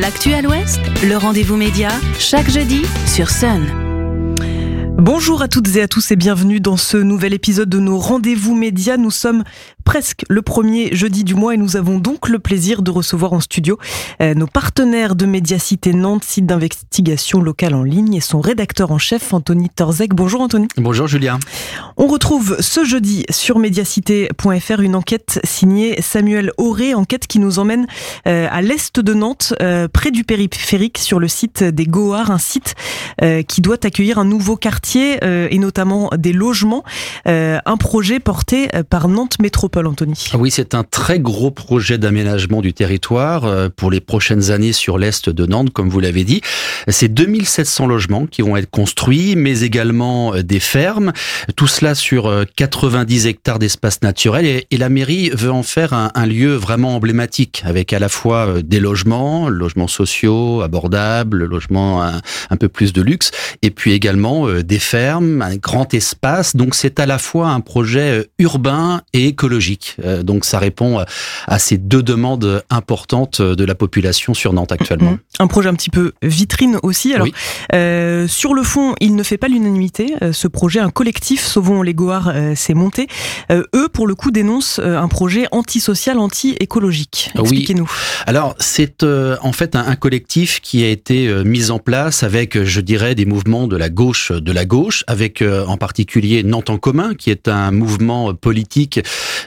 L'actu à l'Ouest, le rendez-vous média, chaque jeudi sur Sun. Bonjour à toutes et à tous et bienvenue dans ce nouvel épisode de nos rendez-vous médias. Nous sommes presque le premier jeudi du mois et nous avons donc le plaisir de recevoir en studio euh, nos partenaires de Médiacité Nantes, site d'investigation locale en ligne et son rédacteur en chef Anthony Torzek. Bonjour Anthony. Bonjour Julien. On retrouve ce jeudi sur médiacité.fr une enquête signée Samuel Auré, enquête qui nous emmène euh, à l'est de Nantes, euh, près du périphérique, sur le site des Goars, un site qui doit accueillir un nouveau quartier et notamment des logements, un projet porté par Nantes Métropole. Anthony. Oui, c'est un très gros projet d'aménagement du territoire euh, pour les prochaines années sur l'est de Nantes, comme vous l'avez dit. C'est 2700 logements qui vont être construits, mais également euh, des fermes. Tout cela sur 90 euh, hectares d'espace naturel et, la mairie veut en faire un, lieu vraiment emblématique avec à la fois des logements, logements sociaux, abordables, logements un peu plus de luxe et puis également des fermes, un grand espace. Donc c'est à la fois un projet urbain et écologique euh, donc ça répond euh, à ces deux demandes importantes de la population sur Nantes actuellement. Mhm. Un projet un petit peu vitrine aussi. Alors, euh, sur le fond, il ne fait pas l'unanimité. ce projet, un collectif Sauvons les Goars, s'est monté. eux, pour le coup, dénoncent un projet antisocial, anti-écologique. Expliquez-nous. Alors, c'est en fait un, collectif qui a été mis en place avec, je dirais, des mouvements de la gauche, de la gauche, avec en particulier Nantes en commun, qui est un mouvement politique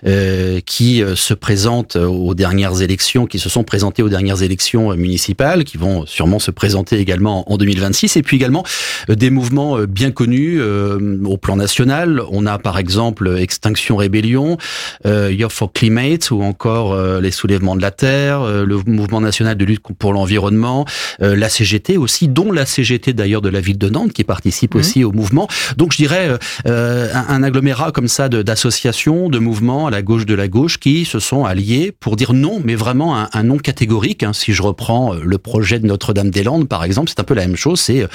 euh, qui euh, se présentent aux dernières élections, qui se sont présentés aux dernières élections euh, municipales, qui vont sûrement se présenter également en 2026, et puis également des mouvements bien connus au plan national. On a par exemple Extinction Rébellion, Youth for Climate, ou encore les soulèvements de la terre, le mouvement national de lutte pour l'environnement, la CGT aussi, dont la CGT d'ailleurs de la ville de Nantes qui participe aussi au mouvement. Donc je dirais un, un agglomérat comme ça d'associations, de mouvements la gauche de la gauche qui se sont alliés pour dire non, mais vraiment un, non catégorique. Hein. Si je reprends euh, le projet de Notre-Dame-des-Landes, par exemple, c'est un peu la même chose. C'est euh,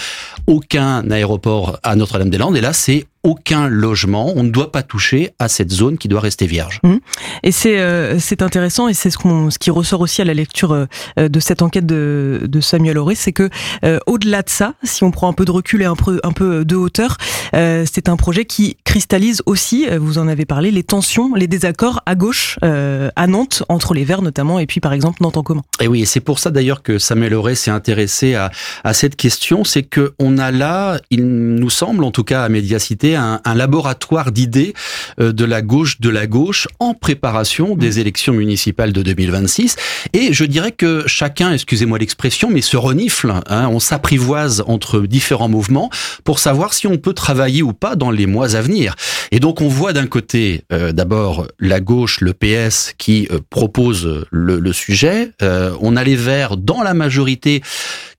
aucun aéroport à Notre-Dame-des-Landes, et là, c'est aucun logement. On ne doit pas toucher à cette zone qui doit rester vierge. Mmh. Et c'est euh, c'est intéressant et c'est ce, qu'on ce qui ressort aussi à la lecture euh, de cette enquête de, de Samuel Auré, c'est que euh, au-delà de ça, si on prend un peu de recul et un peu un peu de hauteur, c'est un projet qui cristallise aussi, vous en avez parlé, les tensions, les désaccords à gauche à Nantes entre les Verts notamment et puis par exemple Nantes en commun. Et oui, et c'est pour ça d'ailleurs que Samuel Auré s'est intéressé à à cette question, c'est que on a là, il nous semble en tout cas à Médiacité un, laboratoire d'idées euh, de la gauche de la gauche en préparation des mmh. élections municipales de 2026. Et je dirais que chacun, excusez-moi l'expression, mais se renifle. Hein, on s'apprivoise entre différents mouvements pour savoir si on peut travailler ou pas dans les mois à venir. Et donc on voit d'un côté euh, d'abord la gauche, le PS, qui euh, propose le, le sujet. on a les Verts dans la majorité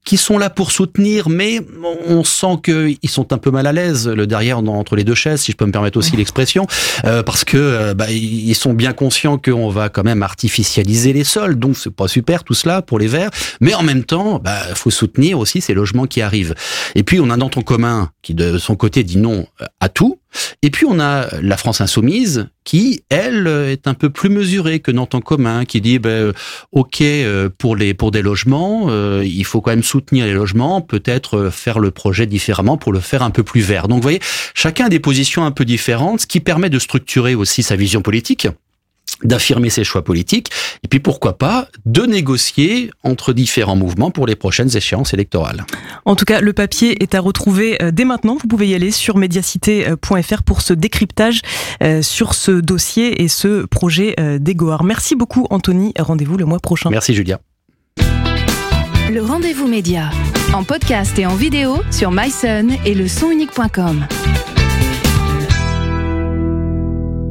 qui sont là pour soutenir, mais on sent qu'ils sont un peu mal à l'aise le derrière entre les deux chaises, si je peux me permettre aussi l'expression, euh, parce que euh, bah, ils sont bien conscients qu'on va quand même artificialiser les sols, donc c'est pas super tout cela pour les verts, mais en même temps, bah faut soutenir aussi ces logements qui arrivent. Et puis on a Nantes en commun qui de son côté dit non à tout, et puis on a la France insoumise qui, elle, est un peu plus mesurée que Nantes en commun, qui dit, ben, ok, euh, pour les pour des logements, euh, il faut quand même soutenir les logements, peut-être faire le projet différemment pour le faire un peu plus vert. Donc, vous voyez, chacun a des positions un peu différentes, ce qui permet de structurer aussi sa vision politique d'affirmer ses choix politiques, et puis pourquoi pas de négocier entre différents mouvements pour les prochaines échéances électorales. En tout cas, le papier est à retrouver euh, dès maintenant. Vous pouvez y aller sur mediacité.fr pour ce décryptage euh, sur ce dossier et ce projet euh, d'Egoar. Merci beaucoup Anthony, rendez-vous le mois prochain. Merci Julia. Le rendez-vous média, en podcast et en vidéo sur myson et le.